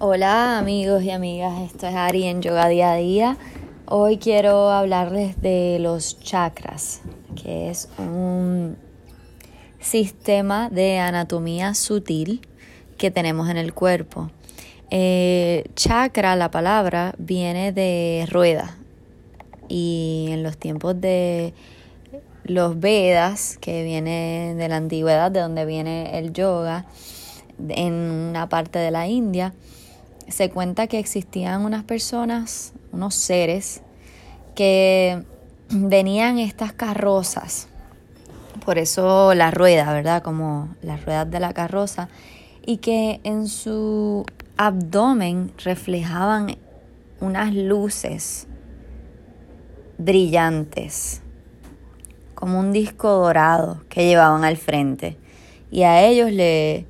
Hola amigos y amigas, esto es Ari en Yoga Día a Día. Hoy quiero hablarles de los chakras, que es un sistema de anatomía sutil que tenemos en el cuerpo. Eh, chakra, la palabra, viene de rueda y en los tiempos de los Vedas, que viene de la antigüedad, de donde viene el yoga, en una parte de la India, se cuenta que existían unas personas, unos seres, que venían estas carrozas, por eso la rueda, ¿verdad? Como las ruedas de la carroza, y que en su abdomen reflejaban unas luces brillantes, como un disco dorado que llevaban al frente. Y a ellos le...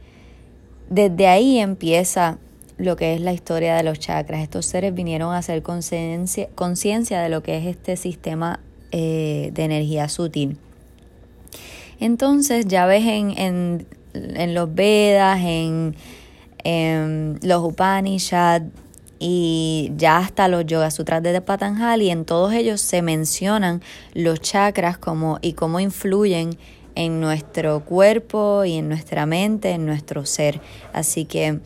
Desde ahí empieza lo que es la historia de los chakras. Estos seres vinieron a hacer conciencia de lo que es este sistema eh, de energía sutil. Entonces ya ves en, en, en los Vedas, en, en, los Upanishads y ya hasta los Yoga Sutras de Patanjali, en todos ellos se mencionan los chakras como, y cómo influyen en nuestro cuerpo y en nuestra mente, en nuestro ser. Así que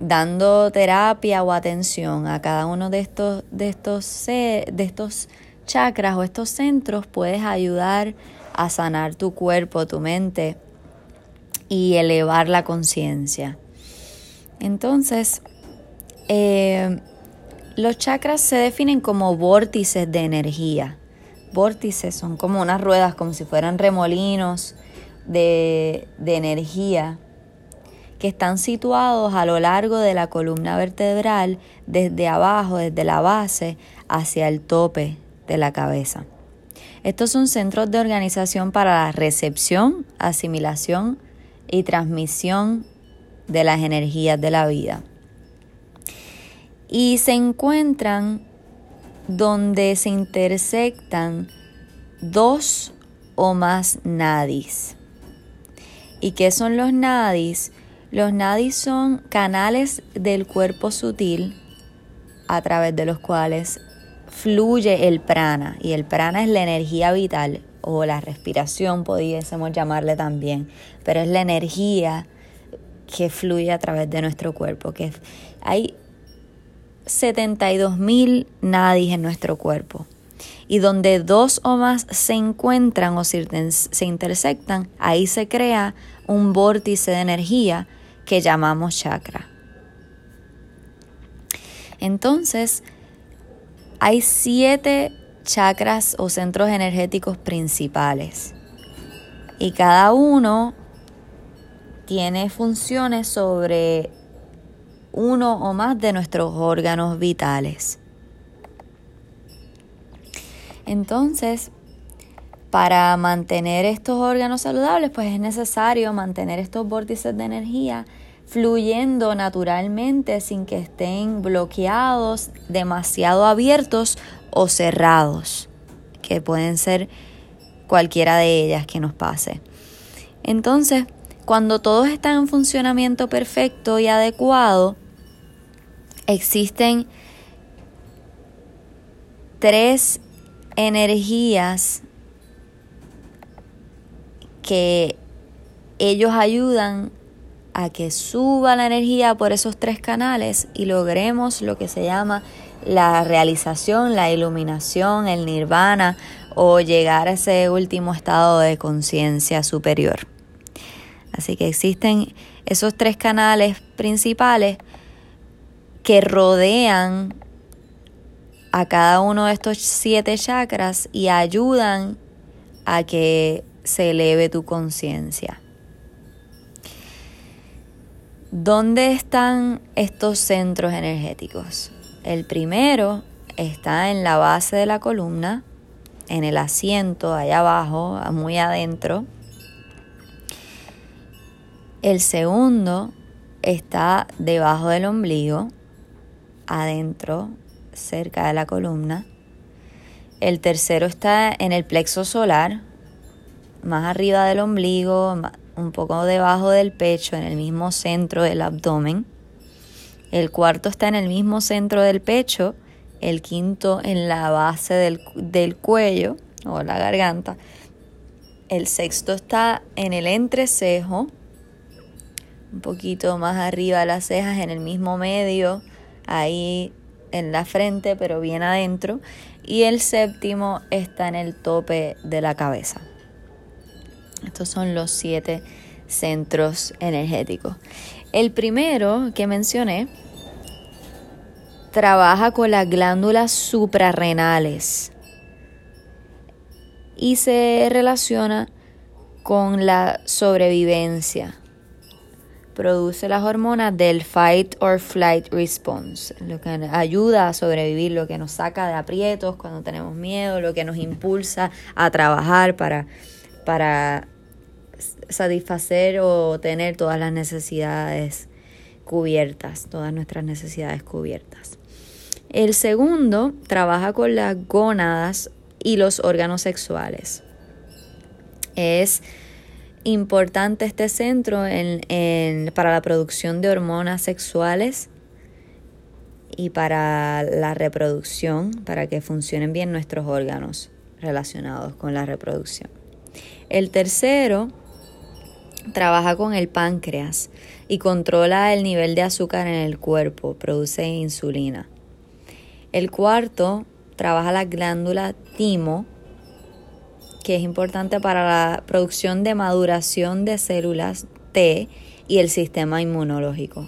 dando terapia o atención a cada uno de estos, de estos, de estos chakras o estos centros, puedes ayudar a sanar tu cuerpo, tu mente y elevar la conciencia. Entonces, eh, los chakras se definen como vórtices de energía. Vórtices son como unas ruedas, como si fueran remolinos de, de energía que están situados a lo largo de la columna vertebral, desde abajo, desde la base, hacia el tope de la cabeza. Estos son centros de organización para la recepción, asimilación y transmisión de las energías de la vida. Y se encuentran donde se intersectan dos o más nadis. ¿Y qué son los nadis? Los nadis son canales del cuerpo sutil a través de los cuales fluye el prana y el prana es la energía vital o la respiración pudiésemos llamarle también, pero es la energía que fluye a través de nuestro cuerpo, que hay 72 mil nadis en nuestro cuerpo y donde dos o más se encuentran o se intersectan, ahí se crea un vórtice de energía que llamamos chakra. Entonces, hay siete chakras o centros energéticos principales y cada uno tiene funciones sobre uno o más de nuestros órganos vitales. Entonces, para mantener estos órganos saludables, pues es necesario mantener estos vórtices de energía fluyendo naturalmente sin que estén bloqueados, demasiado abiertos o cerrados, que pueden ser cualquiera de ellas que nos pase. Entonces, cuando todos están en funcionamiento perfecto y adecuado, existen tres energías que ellos ayudan a que suba la energía por esos tres canales y logremos lo que se llama la realización, la iluminación, el nirvana o llegar a ese último estado de conciencia superior. Así que existen esos tres canales principales que rodean a cada uno de estos siete chakras y ayudan a que se eleve tu conciencia. ¿Dónde están estos centros energéticos? El primero está en la base de la columna, en el asiento, allá abajo, muy adentro. El segundo está debajo del ombligo, adentro, cerca de la columna. El tercero está en el plexo solar, más arriba del ombligo, un poco debajo del pecho, en el mismo centro del abdomen. El cuarto está en el mismo centro del pecho, el quinto en la base del, del cuello o la garganta. El sexto está en el entrecejo, un poquito más arriba de las cejas, en el mismo medio, ahí en la frente, pero bien adentro. Y el séptimo está en el tope de la cabeza. Estos son los siete centros energéticos. El primero que mencioné trabaja con las glándulas suprarrenales y se relaciona con la sobrevivencia. Produce las hormonas del fight or flight response, lo que ayuda a sobrevivir, lo que nos saca de aprietos cuando tenemos miedo, lo que nos impulsa a trabajar para, para satisfacer o tener todas las necesidades cubiertas, todas nuestras necesidades cubiertas. El segundo trabaja con las gónadas y los órganos sexuales. Es importante este centro para la producción de hormonas sexuales y para la reproducción, para que funcionen bien nuestros órganos relacionados con la reproducción. El tercero trabaja con el páncreas y controla el nivel de azúcar en el cuerpo, produce insulina. El cuarto trabaja la glándula timo, que es importante para la producción de maduración de células T y el sistema inmunológico.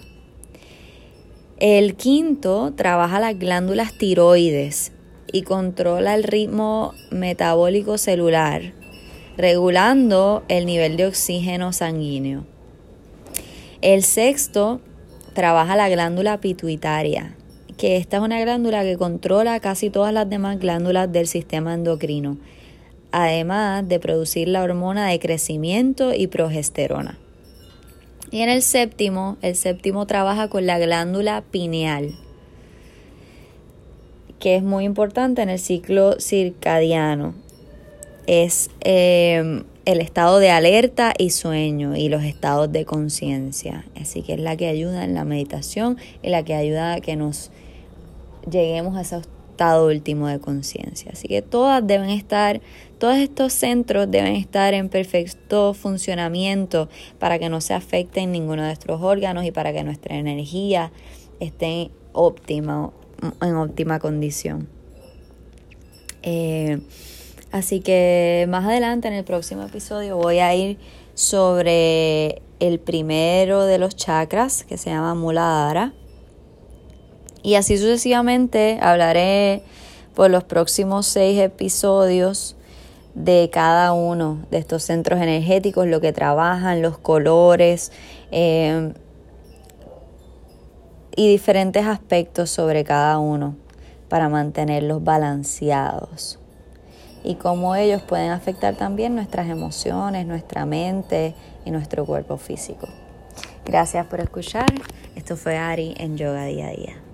El quinto trabaja las glándulas tiroides y controla el ritmo metabólico celular, regulando el nivel de oxígeno sanguíneo. El sexto trabaja la glándula pituitaria que esta es una glándula que controla casi todas las demás glándulas del sistema endocrino, además de producir la hormona de crecimiento y progesterona. Y en el séptimo, el séptimo trabaja con la glándula pineal, que es muy importante en el ciclo circadiano. Es em, el estado de alerta y sueño y los estados de conciencia. Así que es la que ayuda en la meditación y la que ayuda a que nos lleguemos a ese estado último de conciencia. Así que todas deben estar, todos estos centros deben estar en perfecto funcionamiento para que no se afecten ninguno de nuestros órganos y para que nuestra energía esté óptima, en óptima condición. Eh, así que más adelante en el próximo episodio voy a ir sobre el primero de los chakras que se llama Muladhara y así sucesivamente hablaré por los próximos seis episodios de cada uno de estos centros energéticos, lo que trabajan, los colores eh, y diferentes aspectos sobre cada uno para mantenerlos balanceados y cómo ellos pueden afectar también nuestras emociones, nuestra mente y nuestro cuerpo físico. Gracias por escuchar. Esto fue Ari en Yoga Día a Día.